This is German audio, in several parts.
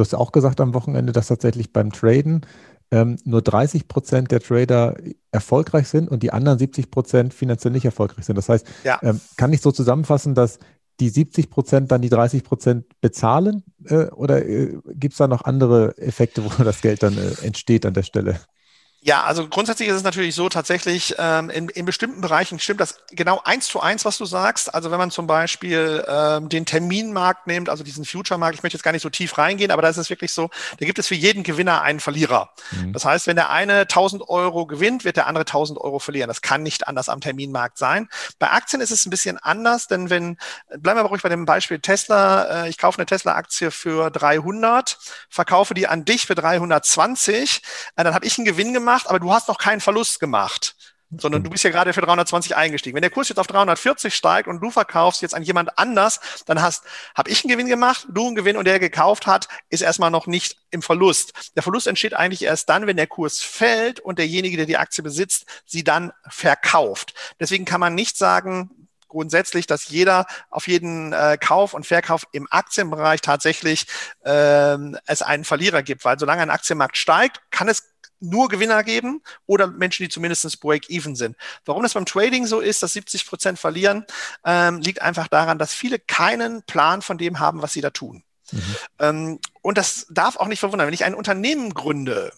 Du hast auch gesagt am Wochenende, dass tatsächlich beim Traden ähm, nur 30 Prozent der Trader erfolgreich sind und die anderen 70 Prozent finanziell nicht erfolgreich sind. Das heißt, ja. ähm, kann ich so zusammenfassen, dass die 70 Prozent dann die 30 Prozent bezahlen äh, oder äh, gibt es da noch andere Effekte, wo das Geld dann äh, entsteht an der Stelle? Ja, also grundsätzlich ist es natürlich so, tatsächlich ähm, in, in bestimmten Bereichen stimmt das genau eins zu eins, was du sagst. Also wenn man zum Beispiel ähm, den Terminmarkt nimmt, also diesen Future-Markt, ich möchte jetzt gar nicht so tief reingehen, aber da ist es wirklich so, da gibt es für jeden Gewinner einen Verlierer. Mhm. Das heißt, wenn der eine 1000 Euro gewinnt, wird der andere 1000 Euro verlieren. Das kann nicht anders am Terminmarkt sein. Bei Aktien ist es ein bisschen anders, denn wenn, bleiben wir aber ruhig bei dem Beispiel Tesla, äh, ich kaufe eine Tesla-Aktie für 300, verkaufe die an dich für 320, äh, dann habe ich einen Gewinn gemacht gemacht, aber du hast noch keinen Verlust gemacht sondern du bist ja gerade für 320 eingestiegen. Wenn der Kurs jetzt auf 340 steigt und du verkaufst jetzt an jemand anders, dann hast, habe ich einen Gewinn gemacht, du einen Gewinn und der gekauft hat, ist erstmal noch nicht im Verlust. Der Verlust entsteht eigentlich erst dann, wenn der Kurs fällt und derjenige, der die Aktie besitzt, sie dann verkauft. Deswegen kann man nicht sagen, grundsätzlich, dass jeder auf jeden äh, Kauf und Verkauf im Aktienbereich tatsächlich ähm, es einen Verlierer gibt, weil solange ein Aktienmarkt steigt, kann es nur Gewinner geben oder Menschen, die zumindest Break-Even sind. Warum das beim Trading so ist, dass 70 Prozent verlieren, ähm, liegt einfach daran, dass viele keinen Plan von dem haben, was sie da tun. Mhm. Ähm, und das darf auch nicht verwundern. Wenn ich ein Unternehmen gründe,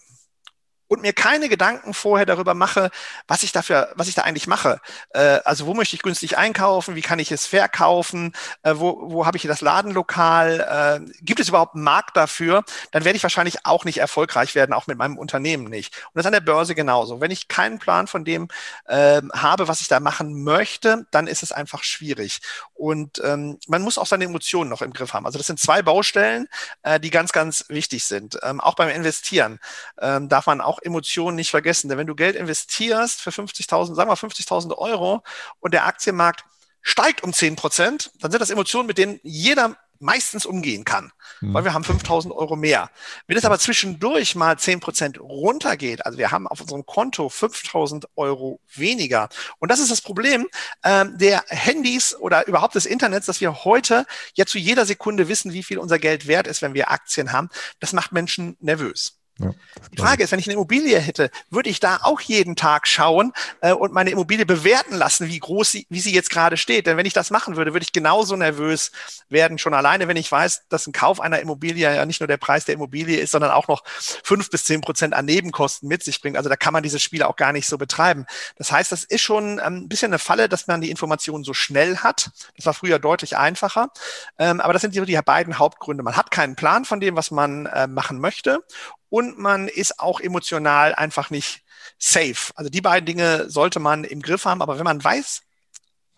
und mir keine Gedanken vorher darüber mache, was ich dafür, was ich da eigentlich mache. Äh, also wo möchte ich günstig einkaufen, wie kann ich es verkaufen, äh, wo, wo habe ich das Ladenlokal, äh, gibt es überhaupt einen Markt dafür, dann werde ich wahrscheinlich auch nicht erfolgreich werden, auch mit meinem Unternehmen nicht. Und das an der Börse genauso. Wenn ich keinen Plan von dem äh, habe, was ich da machen möchte, dann ist es einfach schwierig. Und ähm, man muss auch seine Emotionen noch im Griff haben. Also das sind zwei Baustellen, äh, die ganz, ganz wichtig sind. Ähm, auch beim Investieren ähm, darf man auch Emotionen nicht vergessen. Denn wenn du Geld investierst für 50.000, sagen wir 50.000 Euro und der Aktienmarkt steigt um 10 Prozent, dann sind das Emotionen, mit denen jeder meistens umgehen kann, mhm. weil wir haben 5000 Euro mehr. Wenn es aber zwischendurch mal 10 Prozent runtergeht, also wir haben auf unserem Konto 5000 Euro weniger. Und das ist das Problem ähm, der Handys oder überhaupt des Internets, dass wir heute ja zu jeder Sekunde wissen, wie viel unser Geld wert ist, wenn wir Aktien haben. Das macht Menschen nervös. Ja, die Frage ist, wenn ich eine Immobilie hätte, würde ich da auch jeden Tag schauen äh, und meine Immobilie bewerten lassen, wie groß sie, wie sie jetzt gerade steht. Denn wenn ich das machen würde, würde ich genauso nervös werden, schon alleine, wenn ich weiß, dass ein Kauf einer Immobilie ja nicht nur der Preis der Immobilie ist, sondern auch noch fünf bis zehn Prozent an Nebenkosten mit sich bringt. Also da kann man diese Spiele auch gar nicht so betreiben. Das heißt, das ist schon ähm, ein bisschen eine Falle, dass man die Informationen so schnell hat. Das war früher deutlich einfacher. Ähm, aber das sind die, die beiden Hauptgründe. Man hat keinen Plan von dem, was man äh, machen möchte und man ist auch emotional einfach nicht safe. Also die beiden Dinge sollte man im Griff haben, aber wenn man weiß,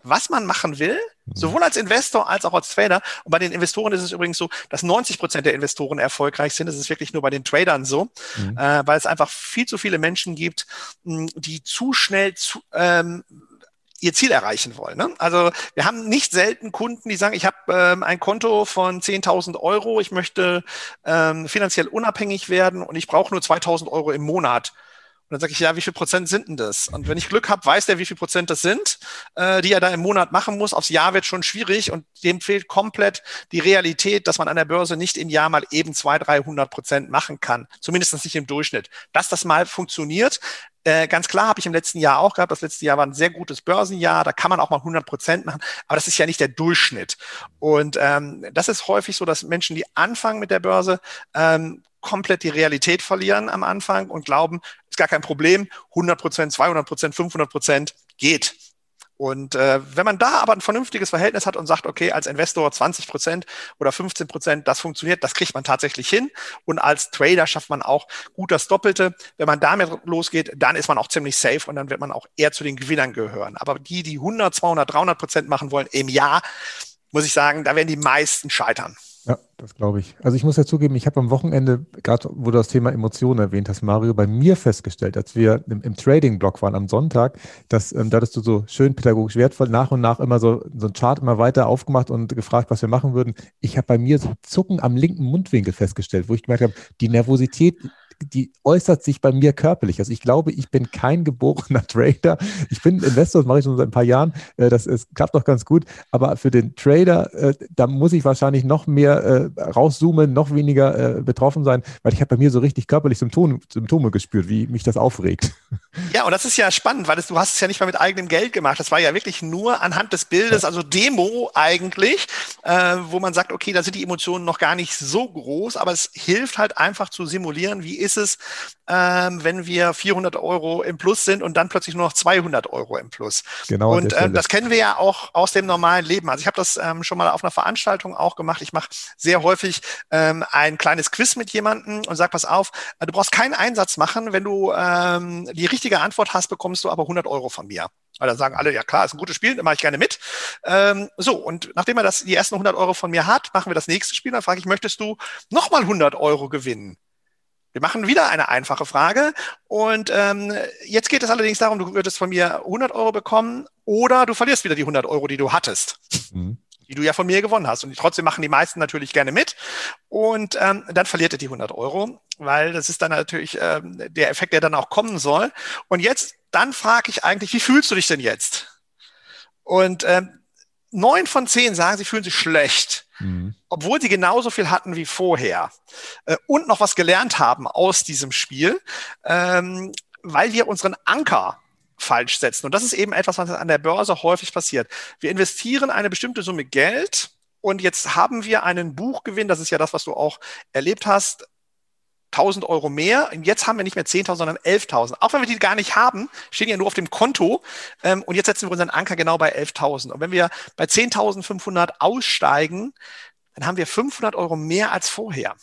was man machen will, mhm. sowohl als Investor als auch als Trader. Und bei den Investoren ist es übrigens so, dass 90 Prozent der Investoren erfolgreich sind. Das ist wirklich nur bei den Tradern so, mhm. äh, weil es einfach viel zu viele Menschen gibt, die zu schnell zu, ähm, ihr Ziel erreichen wollen. Ne? Also wir haben nicht selten Kunden, die sagen, ich habe ähm, ein Konto von 10.000 Euro, ich möchte ähm, finanziell unabhängig werden und ich brauche nur 2.000 Euro im Monat. Und dann sage ich, ja, wie viel Prozent sind denn das? Und wenn ich Glück habe, weiß der, wie viel Prozent das sind, äh, die er da im Monat machen muss. Aufs Jahr wird schon schwierig und dem fehlt komplett die Realität, dass man an der Börse nicht im Jahr mal eben 200, 300 Prozent machen kann. Zumindest nicht im Durchschnitt. Dass das mal funktioniert, äh, ganz klar habe ich im letzten Jahr auch gehabt. Das letzte Jahr war ein sehr gutes Börsenjahr. Da kann man auch mal 100 Prozent machen. Aber das ist ja nicht der Durchschnitt. Und ähm, das ist häufig so, dass Menschen, die anfangen mit der Börse, ähm, komplett die Realität verlieren am Anfang und glauben, ist gar kein Problem, 100 Prozent, 200 Prozent, 500 Prozent geht. Und äh, wenn man da aber ein vernünftiges Verhältnis hat und sagt, okay, als Investor 20 Prozent oder 15 Prozent, das funktioniert, das kriegt man tatsächlich hin. Und als Trader schafft man auch gut das Doppelte. Wenn man damit losgeht, dann ist man auch ziemlich safe und dann wird man auch eher zu den Gewinnern gehören. Aber die, die 100, 200, 300 Prozent machen wollen im Jahr, muss ich sagen, da werden die meisten scheitern. Ja, das glaube ich. Also ich muss ja zugeben, ich habe am Wochenende, gerade wo du das Thema Emotionen erwähnt hast, Mario, bei mir festgestellt, als wir im, im Trading-Blog waren am Sonntag, dass ähm, da hattest du so schön pädagogisch wertvoll nach und nach immer so, so ein Chart immer weiter aufgemacht und gefragt, was wir machen würden. Ich habe bei mir so Zucken am linken Mundwinkel festgestellt, wo ich gemerkt habe, die Nervosität die äußert sich bei mir körperlich. Also ich glaube, ich bin kein geborener Trader. Ich bin Investor, das mache ich schon seit ein paar Jahren. Äh, das ist, klappt doch ganz gut. Aber für den Trader, äh, da muss ich wahrscheinlich noch mehr äh, rauszoomen, noch weniger betroffen sein, weil ich habe bei mir so richtig körperlich Symptome, Symptome gespürt, wie mich das aufregt. Ja, und das ist ja spannend, weil das, du hast es ja nicht mal mit eigenem Geld gemacht. Das war ja wirklich nur anhand des Bildes, also Demo eigentlich, wo man sagt, okay, da sind die Emotionen noch gar nicht so groß, aber es hilft halt einfach zu simulieren, wie ist es, ähm, wenn wir 400 Euro im Plus sind und dann plötzlich nur noch 200 Euro im Plus. Genau. Und ähm, das kennen wir ja auch aus dem normalen Leben. Also ich habe das ähm, schon mal auf einer Veranstaltung auch gemacht. Ich mache sehr häufig ähm, ein kleines Quiz mit jemandem und sag, pass auf, du brauchst keinen Einsatz machen. Wenn du ähm, die richtige Antwort hast, bekommst du aber 100 Euro von mir. Weil dann sagen alle, ja klar, ist ein gutes Spiel, mache ich gerne mit. Ähm, so, und nachdem er das, die ersten 100 Euro von mir hat, machen wir das nächste Spiel. Dann frage ich, möchtest du nochmal 100 Euro gewinnen? Wir machen wieder eine einfache Frage. Und ähm, jetzt geht es allerdings darum, du würdest von mir 100 Euro bekommen oder du verlierst wieder die 100 Euro, die du hattest. Mhm. Die du ja von mir gewonnen hast. Und trotzdem machen die meisten natürlich gerne mit. Und ähm, dann verliert er die 100 Euro, weil das ist dann natürlich ähm, der Effekt, der dann auch kommen soll. Und jetzt, dann frage ich eigentlich, wie fühlst du dich denn jetzt? Und ähm, neun von zehn sagen, sie fühlen sich schlecht. Mhm. Obwohl sie genauso viel hatten wie vorher äh, und noch was gelernt haben aus diesem Spiel, ähm, weil wir unseren Anker falsch setzen. Und das ist eben etwas, was an der Börse häufig passiert. Wir investieren eine bestimmte Summe Geld und jetzt haben wir einen Buchgewinn, das ist ja das, was du auch erlebt hast, 1000 Euro mehr. Und jetzt haben wir nicht mehr 10.000, sondern 11.000. Auch wenn wir die gar nicht haben, stehen ja nur auf dem Konto. Ähm, und jetzt setzen wir unseren Anker genau bei 11.000. Und wenn wir bei 10.500 aussteigen, dann haben wir 500 Euro mehr als vorher.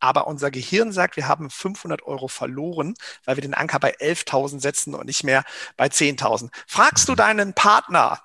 Aber unser Gehirn sagt, wir haben 500 Euro verloren, weil wir den Anker bei 11.000 setzen und nicht mehr bei 10.000. Fragst du deinen Partner,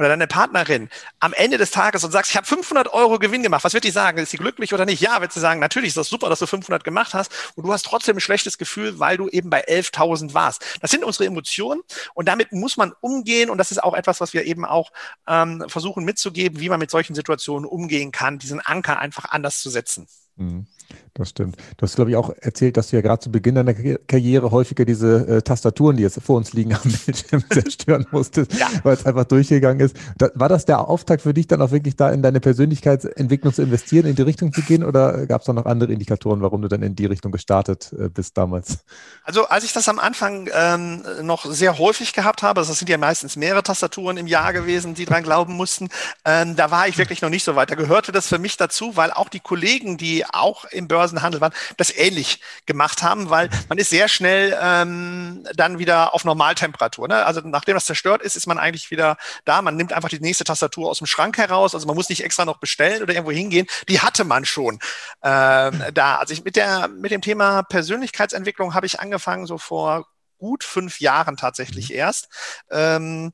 oder deine Partnerin am Ende des Tages und sagst, ich habe 500 Euro Gewinn gemacht, was wird die sagen? Ist sie glücklich oder nicht? Ja, wird sie sagen, natürlich ist das super, dass du 500 gemacht hast und du hast trotzdem ein schlechtes Gefühl, weil du eben bei 11.000 warst. Das sind unsere Emotionen und damit muss man umgehen und das ist auch etwas, was wir eben auch ähm, versuchen mitzugeben, wie man mit solchen Situationen umgehen kann, diesen Anker einfach anders zu setzen. Mhm. Das stimmt. Du hast, glaube ich, auch erzählt, dass du ja gerade zu Beginn deiner Karriere häufiger diese äh, Tastaturen, die jetzt vor uns liegen, am Bildschirm zerstören musstest, ja. weil es einfach durchgegangen ist. Da, war das der Auftakt für dich, dann auch wirklich da in deine Persönlichkeitsentwicklung zu investieren, in die Richtung zu gehen? Oder gab es da noch andere Indikatoren, warum du dann in die Richtung gestartet äh, bist damals? Also, als ich das am Anfang ähm, noch sehr häufig gehabt habe, das sind ja meistens mehrere Tastaturen im Jahr gewesen, die dran glauben mussten, ähm, da war ich wirklich noch nicht so weit. Da gehörte das für mich dazu, weil auch die Kollegen, die auch im Börsenhandel waren, das ähnlich gemacht haben, weil man ist sehr schnell ähm, dann wieder auf Normaltemperatur. Ne? Also nachdem das zerstört ist, ist man eigentlich wieder da. Man nimmt einfach die nächste Tastatur aus dem Schrank heraus. Also man muss nicht extra noch bestellen oder irgendwo hingehen. Die hatte man schon ähm, da. Also ich mit der mit dem Thema Persönlichkeitsentwicklung habe ich angefangen so vor gut fünf Jahren tatsächlich mhm. erst. Ähm,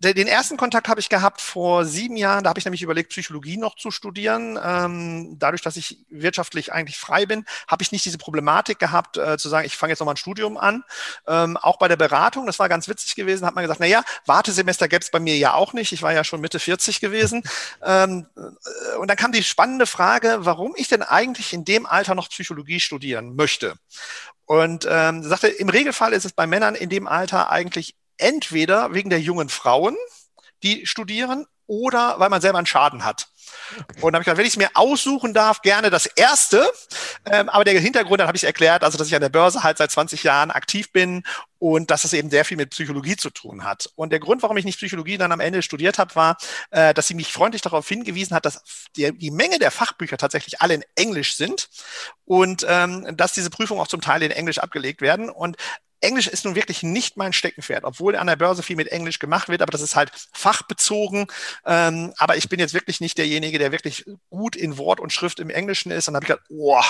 den ersten Kontakt habe ich gehabt vor sieben Jahren. Da habe ich nämlich überlegt, Psychologie noch zu studieren. Ähm, dadurch, dass ich wirtschaftlich eigentlich frei bin, habe ich nicht diese Problematik gehabt, äh, zu sagen, ich fange jetzt noch mal ein Studium an. Ähm, auch bei der Beratung, das war ganz witzig gewesen, hat man gesagt, na ja, Wartesemester gäbe es bei mir ja auch nicht. Ich war ja schon Mitte 40 gewesen. Ähm, äh, und dann kam die spannende Frage, warum ich denn eigentlich in dem Alter noch Psychologie studieren möchte. Und ähm, sagte, im Regelfall ist es bei Männern in dem Alter eigentlich entweder wegen der jungen Frauen, die studieren, oder weil man selber einen Schaden hat. Okay. Und dann habe ich gesagt, wenn ich es mir aussuchen darf, gerne das erste. Ähm, aber der Hintergrund, dann habe ich erklärt, also dass ich an der Börse halt seit 20 Jahren aktiv bin und dass es eben sehr viel mit Psychologie zu tun hat. Und der Grund, warum ich nicht Psychologie dann am Ende studiert habe, war, äh, dass sie mich freundlich darauf hingewiesen hat, dass die, die Menge der Fachbücher tatsächlich alle in Englisch sind und ähm, dass diese Prüfungen auch zum Teil in Englisch abgelegt werden. Und Englisch ist nun wirklich nicht mein Steckenpferd, obwohl an der Börse viel mit Englisch gemacht wird, aber das ist halt fachbezogen. Ähm, aber ich bin jetzt wirklich nicht derjenige, der wirklich gut in Wort und Schrift im Englischen ist. Und dann habe ich gedacht, oh.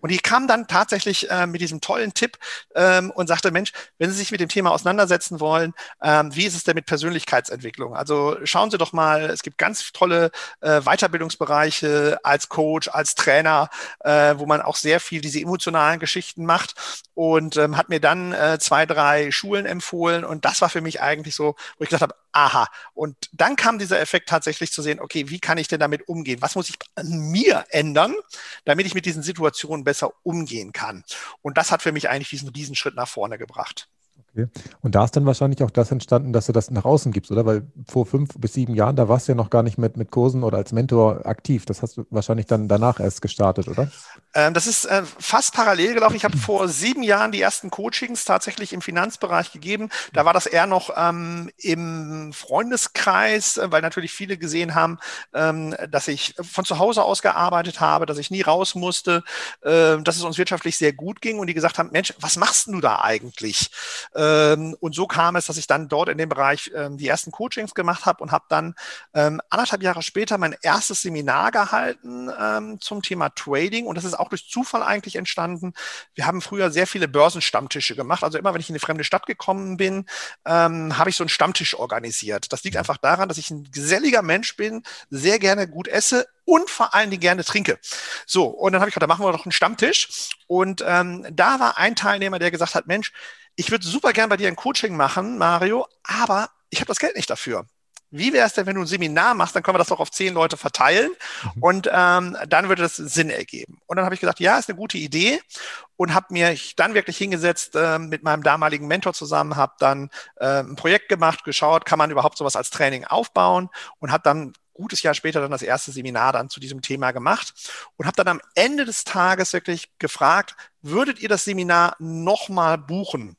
Und ich kam dann tatsächlich äh, mit diesem tollen Tipp ähm, und sagte, Mensch, wenn Sie sich mit dem Thema auseinandersetzen wollen, ähm, wie ist es denn mit Persönlichkeitsentwicklung? Also schauen Sie doch mal, es gibt ganz tolle äh, Weiterbildungsbereiche als Coach, als Trainer, äh, wo man auch sehr viel diese emotionalen Geschichten macht und ähm, hat mir dann äh, zwei, drei Schulen empfohlen und das war für mich eigentlich so, wo ich gesagt habe, aha. Und dann kam dieser Effekt tatsächlich zu sehen, okay, wie kann ich denn damit umgehen? Was muss ich an mir ändern, damit ich mit diesen Situationen besser umgehen kann? Und das hat für mich eigentlich diesen Riesenschritt nach vorne gebracht. Okay. Und da ist dann wahrscheinlich auch das entstanden, dass du das nach außen gibst, oder? Weil vor fünf bis sieben Jahren, da warst du ja noch gar nicht mit, mit Kursen oder als Mentor aktiv. Das hast du wahrscheinlich dann danach erst gestartet, oder? Ähm, das ist äh, fast parallel gelaufen. Ich habe vor sieben Jahren die ersten Coachings tatsächlich im Finanzbereich gegeben. Da war das eher noch ähm, im Freundeskreis, äh, weil natürlich viele gesehen haben, ähm, dass ich von zu Hause aus gearbeitet habe, dass ich nie raus musste, äh, dass es uns wirtschaftlich sehr gut ging und die gesagt haben, Mensch, was machst du da eigentlich? Ähm, und so kam es, dass ich dann dort in dem Bereich ähm, die ersten Coachings gemacht habe und habe dann ähm, anderthalb Jahre später mein erstes Seminar gehalten ähm, zum Thema Trading. Und das ist auch durch Zufall eigentlich entstanden. Wir haben früher sehr viele Börsenstammtische gemacht. Also immer, wenn ich in eine fremde Stadt gekommen bin, ähm, habe ich so einen Stammtisch organisiert. Das liegt einfach daran, dass ich ein geselliger Mensch bin, sehr gerne gut esse und vor allen Dingen gerne trinke. So, und dann habe ich gedacht, da machen wir doch einen Stammtisch. Und ähm, da war ein Teilnehmer, der gesagt hat, Mensch, ich würde super gern bei dir ein Coaching machen, Mario, aber ich habe das Geld nicht dafür. Wie wäre es denn, wenn du ein Seminar machst, dann können wir das doch auf zehn Leute verteilen mhm. und ähm, dann würde das Sinn ergeben. Und dann habe ich gesagt, ja, ist eine gute Idee und habe mir dann wirklich hingesetzt äh, mit meinem damaligen Mentor zusammen, habe dann äh, ein Projekt gemacht, geschaut, kann man überhaupt sowas als Training aufbauen und habe dann gutes Jahr später dann das erste Seminar dann zu diesem Thema gemacht und habe dann am Ende des Tages wirklich gefragt, würdet ihr das Seminar nochmal buchen?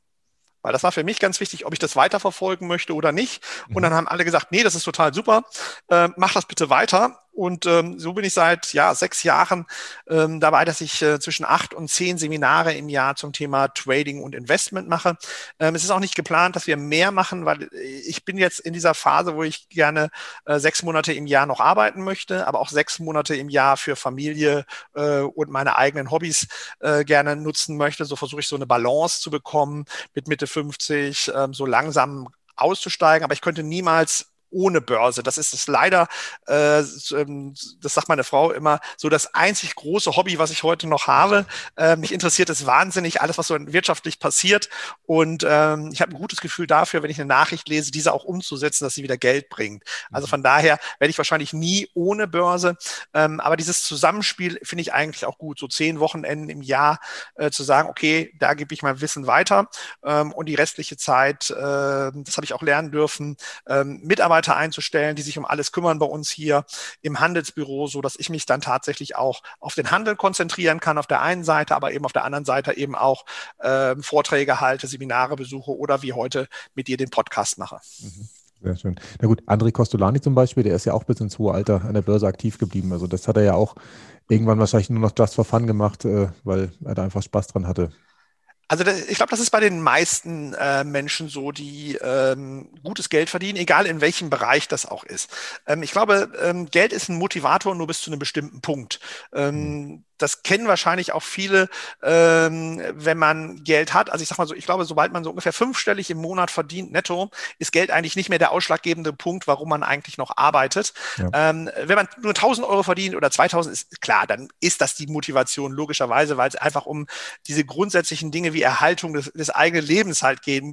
Weil das war für mich ganz wichtig, ob ich das weiterverfolgen möchte oder nicht. Und mhm. dann haben alle gesagt, nee, das ist total super, äh, mach das bitte weiter. Und ähm, so bin ich seit ja, sechs Jahren ähm, dabei, dass ich äh, zwischen acht und zehn Seminare im Jahr zum Thema Trading und Investment mache. Ähm, es ist auch nicht geplant, dass wir mehr machen, weil ich bin jetzt in dieser Phase, wo ich gerne äh, sechs Monate im Jahr noch arbeiten möchte, aber auch sechs Monate im Jahr für Familie äh, und meine eigenen Hobbys äh, gerne nutzen möchte. So versuche ich so eine Balance zu bekommen, mit Mitte 50 ähm, so langsam auszusteigen. Aber ich könnte niemals ohne Börse. Das ist es leider, äh, ähm, das sagt meine Frau immer, so das einzig große Hobby, was ich heute noch habe. Äh, mich interessiert es wahnsinnig, alles, was so wirtschaftlich passiert. Und ähm, ich habe ein gutes Gefühl dafür, wenn ich eine Nachricht lese, diese auch umzusetzen, dass sie wieder Geld bringt. Also mhm. von daher werde ich wahrscheinlich nie ohne Börse. Ähm, aber dieses Zusammenspiel finde ich eigentlich auch gut. So zehn Wochenenden im Jahr äh, zu sagen, okay, da gebe ich mein Wissen weiter. Ähm, und die restliche Zeit, äh, das habe ich auch lernen dürfen, ähm, Mitarbeiter Mitarbeiter einzustellen, die sich um alles kümmern bei uns hier im Handelsbüro, so dass ich mich dann tatsächlich auch auf den Handel konzentrieren kann auf der einen Seite, aber eben auf der anderen Seite eben auch äh, Vorträge halte, Seminare besuche oder wie heute mit dir den Podcast mache. Mhm. Sehr schön. Na gut, André Costolani zum Beispiel, der ist ja auch bis ins hohe Alter an der Börse aktiv geblieben. Also das hat er ja auch irgendwann wahrscheinlich nur noch just for fun gemacht, äh, weil er da einfach Spaß dran hatte. Also ich glaube, das ist bei den meisten äh, Menschen so, die ähm, gutes Geld verdienen, egal in welchem Bereich das auch ist. Ähm, ich glaube, ähm, Geld ist ein Motivator nur bis zu einem bestimmten Punkt. Ähm, mhm das kennen wahrscheinlich auch viele, ähm, wenn man Geld hat. Also ich sag mal so, ich glaube, sobald man so ungefähr fünfstellig im Monat verdient netto, ist Geld eigentlich nicht mehr der ausschlaggebende Punkt, warum man eigentlich noch arbeitet. Ja. Ähm, wenn man nur 1000 Euro verdient oder 2000, ist klar, dann ist das die Motivation logischerweise, weil es einfach um diese grundsätzlichen Dinge wie Erhaltung des, des eigenen Lebens halt geht.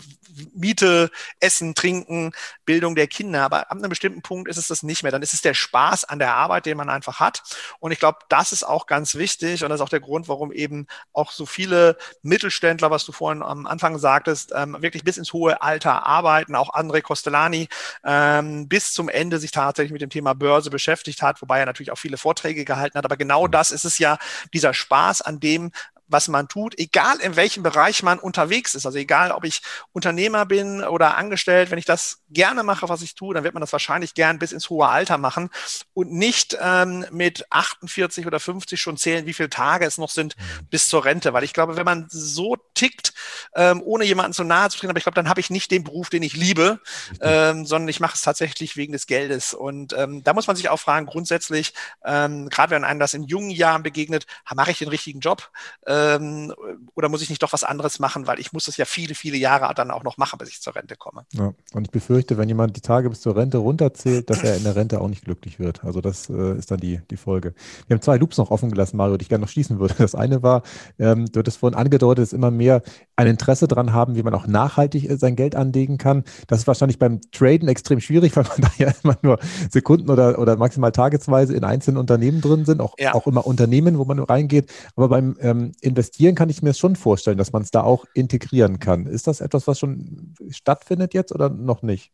Miete, Essen, Trinken, Bildung der Kinder. Aber ab einem bestimmten Punkt ist es das nicht mehr. Dann ist es der Spaß an der Arbeit, den man einfach hat. Und ich glaube, das ist auch ganz wichtig wichtig und das ist auch der Grund, warum eben auch so viele Mittelständler, was du vorhin am Anfang sagtest, ähm, wirklich bis ins hohe Alter arbeiten. Auch André Costellani ähm, bis zum Ende sich tatsächlich mit dem Thema Börse beschäftigt hat, wobei er natürlich auch viele Vorträge gehalten hat. Aber genau das ist es ja, dieser Spaß an dem, was man tut, egal in welchem Bereich man unterwegs ist. Also egal, ob ich Unternehmer bin oder angestellt, wenn ich das gerne mache, was ich tue, dann wird man das wahrscheinlich gern bis ins hohe Alter machen und nicht ähm, mit 48 oder 50 schon zählen, wie viele Tage es noch sind mhm. bis zur Rente. Weil ich glaube, wenn man so tickt, ähm, ohne jemanden zu nahe zu treten, aber ich glaube, dann habe ich nicht den Beruf, den ich liebe, ähm, sondern ich mache es tatsächlich wegen des Geldes. Und ähm, da muss man sich auch fragen, grundsätzlich, ähm, gerade wenn einem das in jungen Jahren begegnet, mache ich den richtigen Job? Äh, Ähm, oder muss ich nicht doch was anderes machen, weil ich muss das ja viele, viele Jahre dann auch noch machen, bis ich zur Rente komme. Ja, und ich befürchte, wenn jemand die Tage bis zur Rente runterzählt, dass er in der Rente auch nicht glücklich wird. Also das äh, ist dann die, die Folge. Wir haben zwei Loops noch offen gelassen, Mario, die ich gerne noch schließen würde. Das eine war, ähm, du hattest vorhin angedeutet, dass immer mehr ein Interesse daran haben, wie man auch nachhaltig äh, sein Geld anlegen kann. Das ist wahrscheinlich beim Traden extrem schwierig, weil man da ja immer nur Sekunden oder, oder maximal tagesweise in einzelnen Unternehmen drin sind, auch, ja. auch immer Unternehmen, wo man reingeht. Aber beim ähm, Investieren kann ich mir schon vorstellen, dass man es da auch integrieren kann. Ist das etwas, was schon stattfindet jetzt oder noch nicht?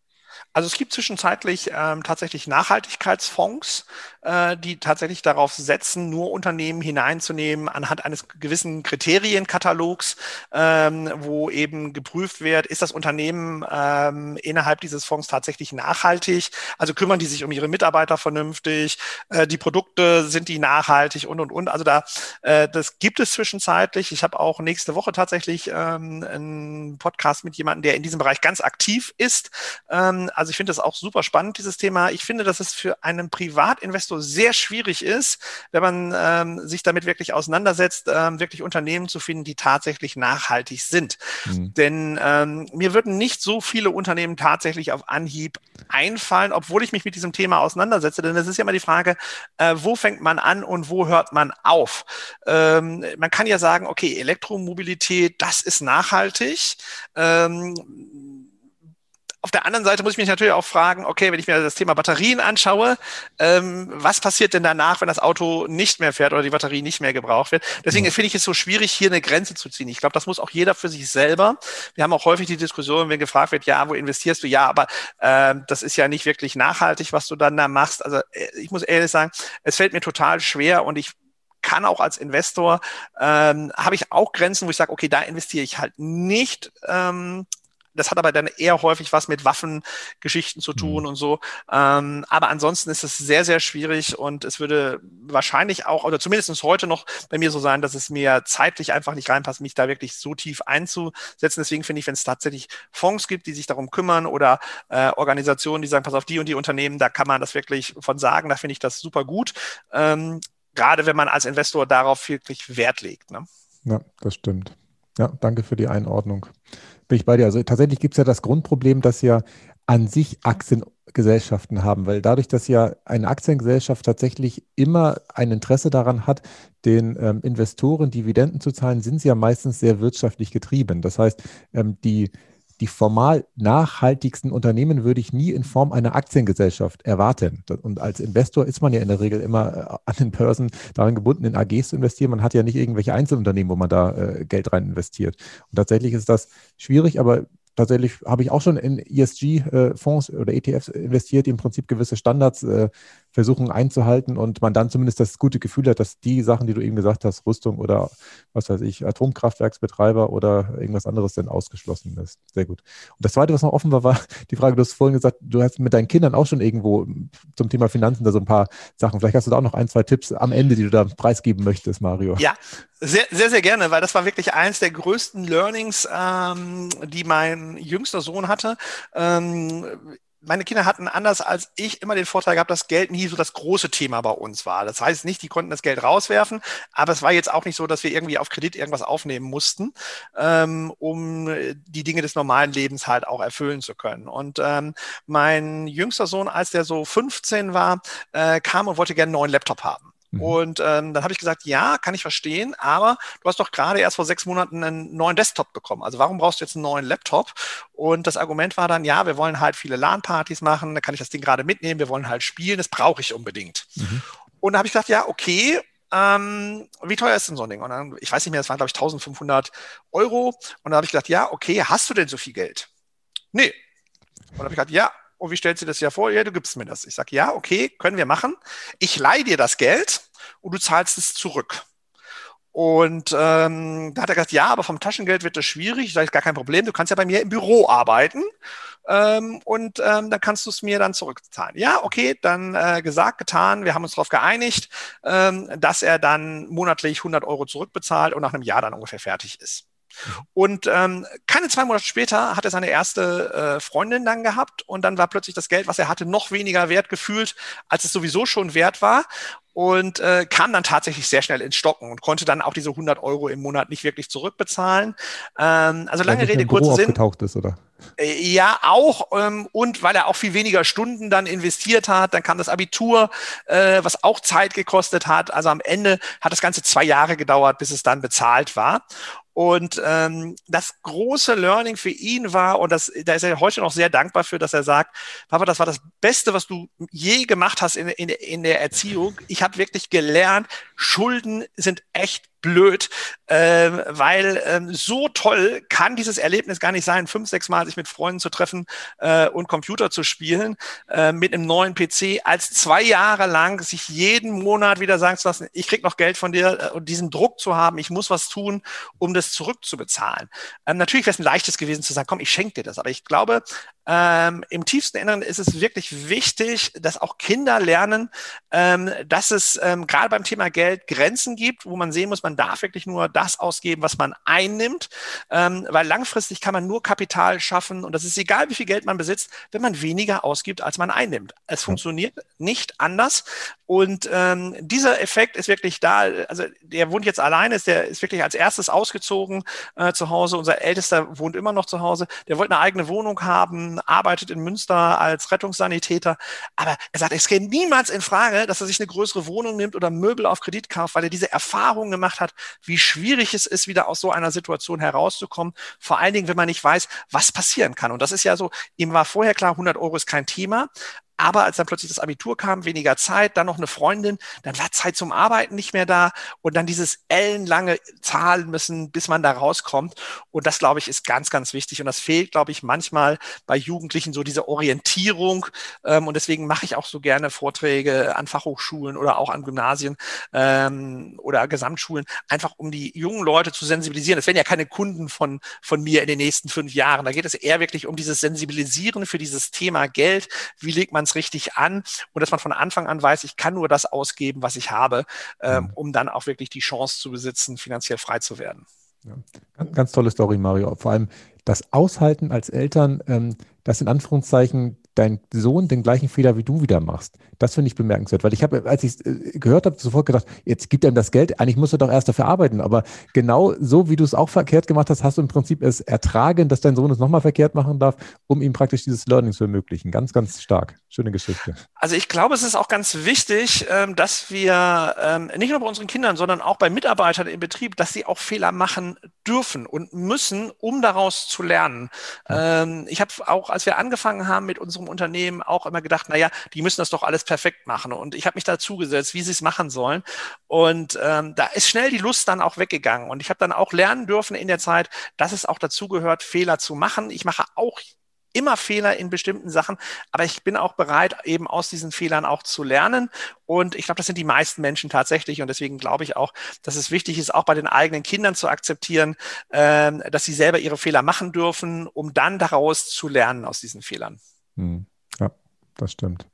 Also es gibt zwischenzeitlich ähm, tatsächlich Nachhaltigkeitsfonds, äh, die tatsächlich darauf setzen, nur Unternehmen hineinzunehmen anhand eines gewissen Kriterienkatalogs, ähm, wo eben geprüft wird, ist das Unternehmen ähm, innerhalb dieses Fonds tatsächlich nachhaltig? Also kümmern die sich um ihre Mitarbeiter vernünftig? Äh, die Produkte sind die nachhaltig und und und. Also da äh, das gibt es zwischenzeitlich. Ich habe auch nächste Woche tatsächlich ähm, einen Podcast mit jemandem, der in diesem Bereich ganz aktiv ist. Also ich finde das auch super spannend, dieses Thema. Ich finde, dass es für einen Privatinvestor sehr schwierig ist, wenn man ähm, sich damit wirklich auseinandersetzt, ähm, wirklich Unternehmen zu finden, die tatsächlich nachhaltig sind. Mhm. Denn ähm, mir würden nicht so viele Unternehmen tatsächlich auf Anhieb einfallen, obwohl ich mich mit diesem Thema auseinandersetze. Denn es ist ja immer die Frage, äh, wo fängt man an und wo hört man auf? Ähm, man kann ja sagen, okay, Elektromobilität, das ist nachhaltig. Ähm, auf der anderen Seite muss ich mich natürlich auch fragen, okay, wenn ich mir das Thema Batterien anschaue, ähm, was passiert denn danach, wenn das Auto nicht mehr fährt oder die Batterie nicht mehr gebraucht wird? Deswegen ja. finde ich es so schwierig, hier eine Grenze zu ziehen. Ich glaube, das muss auch jeder für sich selber. Wir haben auch häufig die Diskussion, wenn gefragt wird, ja, wo investierst du? Ja, aber äh, das ist ja nicht wirklich nachhaltig, was du dann da machst. Also äh, ich muss ehrlich sagen, es fällt mir total schwer und ich kann auch als Investor, ähm, habe ich auch Grenzen, wo ich sage, okay, da investiere ich halt nicht ähm, das hat aber dann eher häufig was mit Waffengeschichten zu tun mhm. und so. Ähm, aber ansonsten ist es sehr, sehr schwierig und es würde wahrscheinlich auch, oder zumindest heute noch bei mir so sein, dass es mir zeitlich einfach nicht reinpasst, mich da wirklich so tief einzusetzen. Deswegen finde ich, wenn es tatsächlich Fonds gibt, die sich darum kümmern oder äh, Organisationen, die sagen, pass auf, die und die Unternehmen, da kann man das wirklich von sagen, da finde ich das super gut. Ähm, gerade wenn man als Investor darauf wirklich Wert legt. Ne? Ja, das stimmt. Ja, danke für die Einordnung. Bin ich bei dir. Also tatsächlich gibt es ja das Grundproblem, dass ja an sich Aktiengesellschaften haben, weil dadurch, dass ja eine Aktiengesellschaft tatsächlich immer ein Interesse daran hat, den ähm, Investoren Dividenden zu zahlen, sind sie ja meistens sehr wirtschaftlich getrieben. Das heißt, ähm, die die formal nachhaltigsten Unternehmen würde ich nie in Form einer Aktiengesellschaft erwarten. Und als Investor ist man ja in der Regel immer äh, an den Börsen daran gebunden, in AGs zu investieren. Man hat ja nicht irgendwelche Einzelunternehmen, wo man da äh, Geld rein investiert. Und tatsächlich ist das schwierig, aber tatsächlich habe ich auch schon in ESG-Fonds äh, oder ETFs investiert, die im Prinzip gewisse Standards versuchen einzuhalten und man dann zumindest das gute Gefühl hat, dass die Sachen, die du eben gesagt hast, Rüstung oder was weiß ich, Atomkraftwerksbetreiber oder irgendwas anderes dann ausgeschlossen ist. Sehr gut. Und das Zweite, was noch offen war, war die Frage, du hast vorhin gesagt, du hast mit deinen Kindern auch schon irgendwo zum Thema Finanzen da so ein paar Sachen. Vielleicht hast du da auch noch ein, zwei Tipps am Ende, die du da preisgeben möchtest, Mario. Ja, sehr, sehr, sehr gerne, weil das war wirklich eins der größten Learnings, ähm, die mein jüngster Sohn hatte. Ähm, meine Kinder hatten anders als ich immer den Vorteil gehabt, dass Geld nie so das große Thema bei uns war. Das heißt nicht, die konnten das Geld rauswerfen, aber es war jetzt auch nicht so, dass wir irgendwie auf Kredit irgendwas aufnehmen mussten, ähm, um die Dinge des normalen Lebens halt auch erfüllen zu können. Und ähm, mein jüngster Sohn, als der so 15 war, äh, kam und wollte gerne einen neuen Laptop haben. Mhm. Und ähm, dann habe ich gesagt, ja, kann ich verstehen, aber du hast doch gerade erst vor sechs Monaten einen neuen Desktop bekommen. Also warum brauchst du jetzt einen neuen Laptop? Und das Argument war dann, ja, wir wollen halt viele LAN-Partys machen, da kann ich das Ding gerade mitnehmen, wir wollen halt spielen, das brauche ich unbedingt. Mhm. Und da habe ich gesagt, ja, okay, ähm, wie teuer ist denn so ein Ding? Und dann, ich weiß nicht mehr, das waren, glaube ich, 1500 Euro. Und dann habe ich gesagt, ja, okay, hast du denn so viel Geld? Nee. Und dann habe ich gesagt, ja, und wie stellst du das ja vor? Ja, du gibst mir das. Ich sage, ja, okay, können wir machen. Ich leihe dir das Geld und du zahlst es zurück. Und ähm, da hat er gesagt, ja, aber vom Taschengeld wird das schwierig. Ich sage, gar kein Problem, du kannst ja bei mir im Büro arbeiten ähm, und ähm, dann kannst du es mir dann zurückzahlen. Ja, okay, dann äh, gesagt, getan. Wir haben uns darauf geeinigt, ähm, dass er dann monatlich 100 Euro zurückbezahlt und nach einem Jahr dann ungefähr fertig ist. Und ähm, keine zwei Monate später hat er seine erste äh, Freundin dann gehabt und dann war plötzlich das Geld, was er hatte, noch weniger wert gefühlt, als es sowieso schon wert war. und äh, kam dann tatsächlich sehr schnell ins Stocken und konnte dann auch diese 100 Euro im Monat nicht wirklich zurückbezahlen. Ähm, also lange Rede, kurzer Sinn. Aufgetaucht ist, oder? Äh, ja, auch. Ähm, und weil er auch viel weniger Stunden dann investiert hat, dann kam das Abitur, äh, was auch Zeit gekostet hat. Also am Ende hat das Ganze zwei Jahre gedauert, bis es dann bezahlt war. Und ähm, das große Learning für ihn war, und das, da ist er heute noch sehr dankbar für, dass er sagt, Papa, das war das Beste, was du je gemacht hast in, in, in der Erziehung. Ich habe wirklich gelernt, Schulden sind echt blöd, äh, weil ähm, so toll kann dieses Erlebnis gar nicht sein, fünf, sechs Mal sich mit Freunden zu treffen äh, und Computer zu spielen äh, mit einem neuen PC, als zwei Jahre lang sich jeden Monat wieder sagen zu lassen, ich krieg noch Geld von dir äh, und diesen Druck zu haben, ich muss was tun, um das zurückzubezahlen. Ähm, natürlich wäre es ein leichtes gewesen zu sagen, komm, ich schenke dir das, aber ich glaube, ähm, Im tiefsten Inneren ist es wirklich wichtig, dass auch Kinder lernen, ähm, dass es ähm, gerade beim Thema Geld Grenzen gibt, wo man sehen muss, man darf wirklich nur das ausgeben, was man einnimmt, ähm, weil langfristig kann man nur Kapital schaffen und das ist egal, wie viel Geld man besitzt, wenn man weniger ausgibt, als man einnimmt. Es funktioniert nicht anders und ähm, dieser Effekt ist wirklich da. Also der wohnt jetzt alleine, ist der ist wirklich als erstes ausgezogen äh, zu Hause. Unser Ältester wohnt immer noch zu Hause. Der wollte eine eigene Wohnung haben arbeitet in Münster als Rettungssanitäter. Aber er sagt, es käme niemals in Frage, dass er sich eine größere Wohnung nimmt oder Möbel auf Kredit kauft, weil er diese Erfahrung gemacht hat, wie schwierig es ist, wieder aus so einer Situation herauszukommen. Vor allen Dingen, wenn man nicht weiß, was passieren kann. Und das ist ja so, ihm war vorher klar, 100 Euro ist kein Thema. Aber als dann plötzlich das Abitur kam, weniger Zeit, dann noch eine Freundin, dann war Zeit zum Arbeiten nicht mehr da und dann dieses ellenlange zahlen müssen, bis man da rauskommt. Und das, glaube ich, ist ganz, ganz wichtig. Und das fehlt, glaube ich, manchmal bei Jugendlichen so diese Orientierung. Ähm, und deswegen mache ich auch so gerne Vorträge an Fachhochschulen oder auch an Gymnasien ähm, oder Gesamtschulen, einfach um die jungen Leute zu sensibilisieren. Das werden ja keine Kunden von, von mir in den nächsten fünf Jahren. Da geht es eher wirklich um dieses Sensibilisieren für dieses Thema Geld. Wie legt man es richtig an und dass man von Anfang an weiß, ich kann nur das ausgeben, was ich habe, ähm, mhm. um dann auch wirklich die Chance zu besitzen, finanziell frei zu werden. Ja. Ganz, ganz, tolle Story, Mario. Vor allem das Aushalten als Eltern, ähm, das in Anführungszeichen dein Sohn den gleichen Fehler wie du wieder machst. Das finde ich bemerkenswert, weil ich habe, als ich es äh, gehört habe, sofort gedacht, jetzt gibt er ihm das Geld, eigentlich musst du doch erst dafür arbeiten. Aber genau so, wie du es auch verkehrt gemacht hast, hast du im Prinzip es ertragen, dass dein Sohn es nochmal verkehrt machen darf, um ihm praktisch dieses Learning zu ermöglichen. Ganz, ganz stark. Schöne Geschichte. Also ich glaube, es ist auch ganz wichtig, ähm, dass wir ähm, nicht nur bei unseren Kindern, sondern auch bei Mitarbeitern im Betrieb, dass sie auch Fehler machen dürfen und müssen, um daraus zu lernen. Ähm, ich habe auch, als wir angefangen haben mit unserem Unternehmen, auch immer gedacht, naja, die müssen das doch alles perfekt machen. Und ich habe mich dazu gesetzt, wie sie es machen sollen. Und ähm, da ist schnell die Lust dann auch weggegangen. Und ich habe dann auch lernen dürfen in der Zeit, dass es auch dazu gehört, Fehler zu machen. Ich mache auch immer Fehler in bestimmten Sachen, aber ich bin auch bereit, eben aus diesen Fehlern auch zu lernen. Und ich glaube, das sind die meisten Menschen tatsächlich. Und deswegen glaube ich auch, dass es wichtig ist, auch bei den eigenen Kindern zu akzeptieren, äh, dass sie selber ihre Fehler machen dürfen, um dann daraus zu lernen aus diesen Fehlern. Hm. Ja, das stimmt.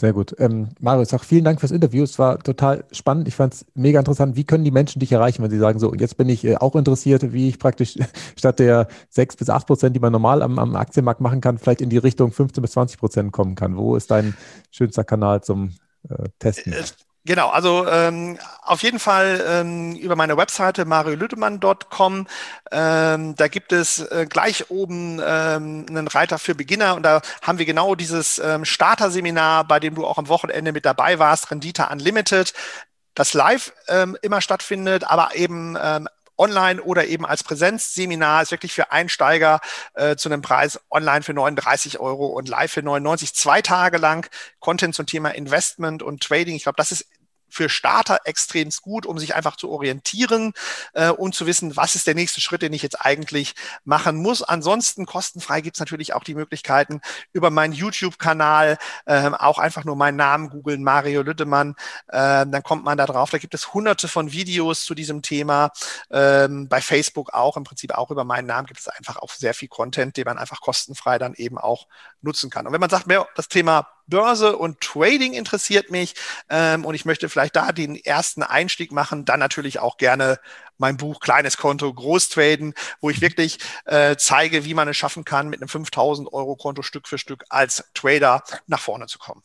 Sehr gut. Ähm, Marius, auch vielen Dank fürs Interview. Es war total spannend. Ich fand es mega interessant. Wie können die Menschen dich erreichen, wenn sie sagen, so, jetzt bin ich äh, auch interessiert, wie ich praktisch statt der 6 bis 8 Prozent, die man normal am, am Aktienmarkt machen kann, vielleicht in die Richtung 15 bis 20 Prozent kommen kann? Wo ist dein schönster Kanal zum äh, Testen? Genau, also ähm, auf jeden Fall ähm, über meine Webseite mariolüdemann.com. Ähm, da gibt es äh, gleich oben ähm, einen Reiter für Beginner und da haben wir genau dieses ähm, Starter-Seminar, bei dem du auch am Wochenende mit dabei warst, Rendita Unlimited das live ähm, immer stattfindet, aber eben ähm, online oder eben als Präsenzseminar ist wirklich für Einsteiger äh, zu einem Preis online für 39 Euro und live für 99, zwei Tage lang Content zum Thema Investment und Trading. Ich glaube, das ist für Starter extrem gut, um sich einfach zu orientieren äh, und zu wissen, was ist der nächste Schritt, den ich jetzt eigentlich machen muss. Ansonsten kostenfrei gibt es natürlich auch die Möglichkeiten über meinen YouTube-Kanal äh, auch einfach nur meinen Namen googeln, Mario Lüttemann, äh, dann kommt man da drauf. Da gibt es hunderte von Videos zu diesem Thema. Ähm, bei Facebook auch, im Prinzip auch über meinen Namen gibt es einfach auch sehr viel Content, den man einfach kostenfrei dann eben auch nutzen kann. Und wenn man sagt, mehr das Thema Börse und Trading interessiert mich ähm, und ich möchte vielleicht da den ersten Einstieg machen, dann natürlich auch gerne mein Buch Kleines Konto, Großtraden, wo ich wirklich äh, zeige, wie man es schaffen kann, mit einem 5000 Euro Konto Stück für Stück als Trader nach vorne zu kommen.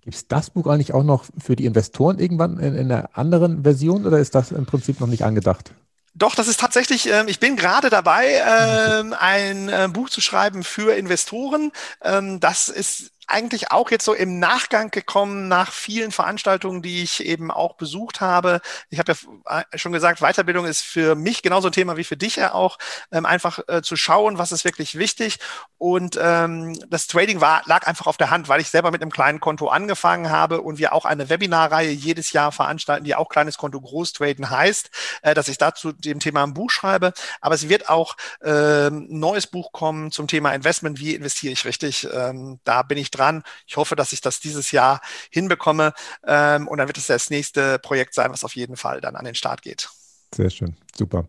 Gibt es das Buch eigentlich auch noch für die Investoren irgendwann in, in einer anderen Version oder ist das im Prinzip noch nicht angedacht? Doch, das ist tatsächlich, ähm, ich bin gerade dabei, ähm, ein äh, Buch zu schreiben für Investoren. Ähm, das ist eigentlich auch jetzt so im Nachgang gekommen nach vielen Veranstaltungen, die ich eben auch besucht habe. Ich habe ja äh, schon gesagt, Weiterbildung ist für mich genauso ein Thema wie für dich ja auch, ähm, einfach äh, zu schauen, was ist wirklich wichtig. Und ähm, das Trading war, lag einfach auf der Hand, weil ich selber mit einem kleinen Konto angefangen habe und wir auch eine Webinarreihe jedes Jahr veranstalten, die auch kleines Konto Großtraden heißt, äh, dass ich dazu dem Thema ein Buch schreibe. Aber es wird auch äh, ein neues Buch kommen zum Thema Investment. Wie investiere ich richtig? Ähm, da bin ich dran. Ich hoffe, dass ich das dieses Jahr hinbekomme. Ähm, und dann wird es das nächste Projekt sein, was auf jeden Fall dann an den Start geht. Sehr schön, super.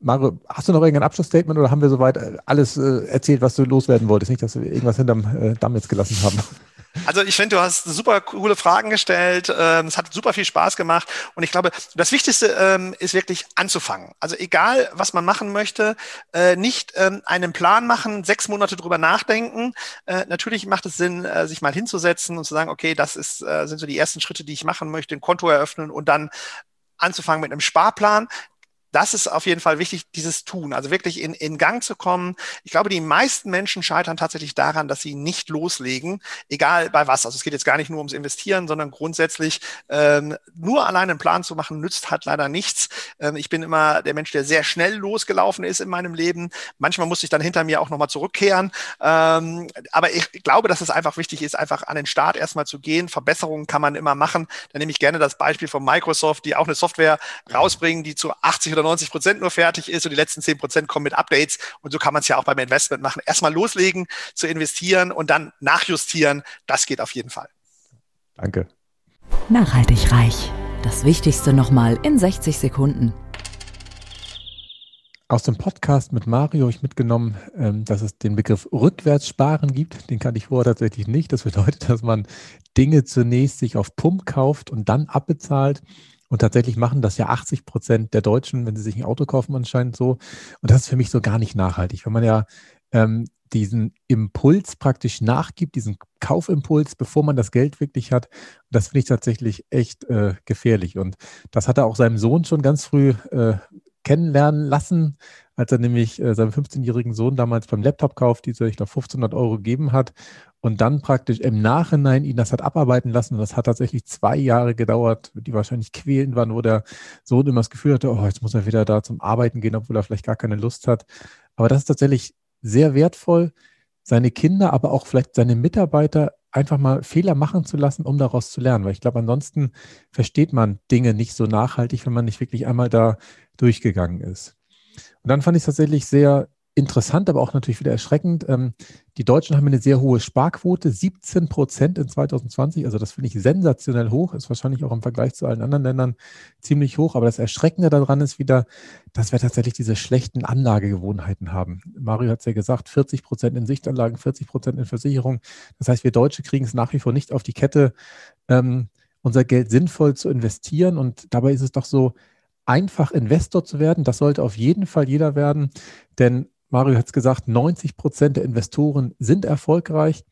Mario, hast du noch irgendein Abschlussstatement oder haben wir soweit äh, alles äh, erzählt, was du loswerden wolltest? Nicht, dass wir irgendwas hinterm äh, Damm jetzt gelassen haben. Also ich finde, du hast super coole Fragen gestellt. Ähm, es hat super viel Spaß gemacht. Und ich glaube, das Wichtigste ähm, ist wirklich anzufangen. Also egal, was man machen möchte, äh, nicht ähm, einen Plan machen, sechs Monate drüber nachdenken. Äh, natürlich macht es Sinn, äh, sich mal hinzusetzen und zu sagen, okay, das ist, sind so die ersten Schritte, die ich machen möchte, ein Konto eröffnen und dann anzufangen mit einem Sparplan das ist auf jeden Fall wichtig, dieses Tun, also wirklich in, in Gang zu kommen. Ich glaube, die meisten Menschen scheitern tatsächlich daran, dass sie nicht loslegen, egal bei was. Also es geht jetzt gar nicht nur ums Investieren, sondern grundsätzlich ähm, nur allein einen Plan zu machen, nützt halt leider nichts. Ähm, ich bin immer der Mensch, der sehr schnell losgelaufen ist in meinem Leben. Manchmal muss ich dann hinter mir auch nochmal zurückkehren. Ähm, aber ich glaube, dass es einfach wichtig ist, einfach an den Start erstmal zu gehen. Verbesserungen kann man immer machen. Da nehme ich gerne das Beispiel von Microsoft, die auch eine Software rausbringen, die zu 80 oder oder 90 Prozent nur fertig ist und die letzten 10 Prozent kommen mit Updates. Und so kann man es ja auch beim Investment machen. Erstmal loslegen zu investieren und dann nachjustieren. Das geht auf jeden Fall. Danke. Nachhaltig reich. Das Wichtigste nochmal in 60 Sekunden. Aus dem Podcast mit Mario habe ich mitgenommen, ähm, dass es den Begriff Rückwärtssparen gibt. Den kannte ich vorher tatsächlich nicht. Das bedeutet, dass man Dinge zunächst sich auf Pump kauft und dann abbezahlt und tatsächlich machen das ja 80 Prozent der Deutschen, wenn sie sich ein Auto kaufen, anscheinend so. Und das ist für mich so gar nicht nachhaltig, wenn man ja ähm, diesen Impuls praktisch nachgibt, diesen Kaufimpuls, bevor man das Geld wirklich hat. Das finde ich tatsächlich echt äh, gefährlich. Und das hat er auch seinem Sohn schon ganz früh äh, kennenlernen lassen, als er nämlich äh, seinem 15-jährigen Sohn damals beim Laptop-Kauf diese, ich glaube, 1500 Euro gegeben hat und dann praktisch im Nachhinein ihn das hat abarbeiten lassen. Und das hat tatsächlich zwei Jahre gedauert, die wahrscheinlich quälend waren, wo der Sohn immer das Gefühl hatte, oh, jetzt muss er wieder da zum Arbeiten gehen, obwohl er vielleicht gar keine Lust hat. Aber das ist tatsächlich sehr wertvoll, seine Kinder, aber auch vielleicht seine Mitarbeiter einfach mal Fehler machen zu lassen, um daraus zu lernen. Weil ich glaube, ansonsten versteht man Dinge nicht so nachhaltig, wenn man nicht wirklich einmal da durchgegangen ist. Und dann fand ich es tatsächlich sehr interessant, aber auch natürlich wieder erschreckend. Ähm, die Deutschen haben eine sehr hohe Sparquote, 17 Prozent in 2020. Also das finde ich sensationell hoch, ist wahrscheinlich auch im Vergleich zu allen anderen Ländern ziemlich hoch. Aber das Erschreckende daran ist wieder, dass wir tatsächlich diese schlechten Anlagegewohnheiten haben. Mario hat es ja gesagt, 40 Prozent in Sichtanlagen, 40 Prozent in Versicherung. Das heißt, wir Deutsche kriegen es nach wie vor nicht auf die Kette, ähm, unser Geld sinnvoll zu investieren. Und dabei ist es doch so, einfach Investor zu werden. Das sollte auf jeden Fall jeder werden, denn Mario hat es gesagt, 90 Prozent der Investoren sind erfolgreich.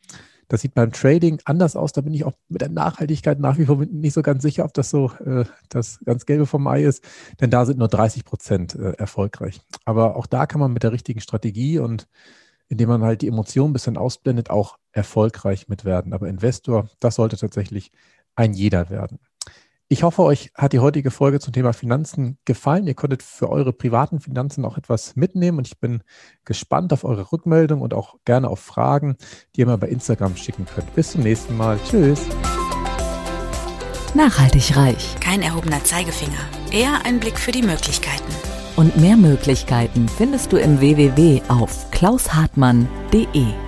Das sieht beim Trading anders aus. Da bin ich auch mit der Nachhaltigkeit nach wie vor nicht so ganz sicher, ob das so äh, das ganz Gelbe vom Ei ist, denn da sind nur 30 Prozent äh, erfolgreich. Aber auch da kann man mit der richtigen Strategie und indem man halt die Emotionen ein bisschen ausblendet, auch erfolgreich mit werden. Aber Investor, das sollte tatsächlich ein jeder werden. Ich hoffe, euch hat die heutige Folge zum Thema Finanzen gefallen. Ihr konntet für eure privaten Finanzen auch etwas mitnehmen und ich bin gespannt auf eure Rückmeldung und auch gerne auf Fragen, die ihr mal bei Instagram schicken könnt. Bis zum nächsten Mal. Tschüss. Nachhaltig reich. Kein erhobener Zeigefinger. Eher ein Blick für die Möglichkeiten. Und mehr Möglichkeiten findest du im www auf klaushartmann.de.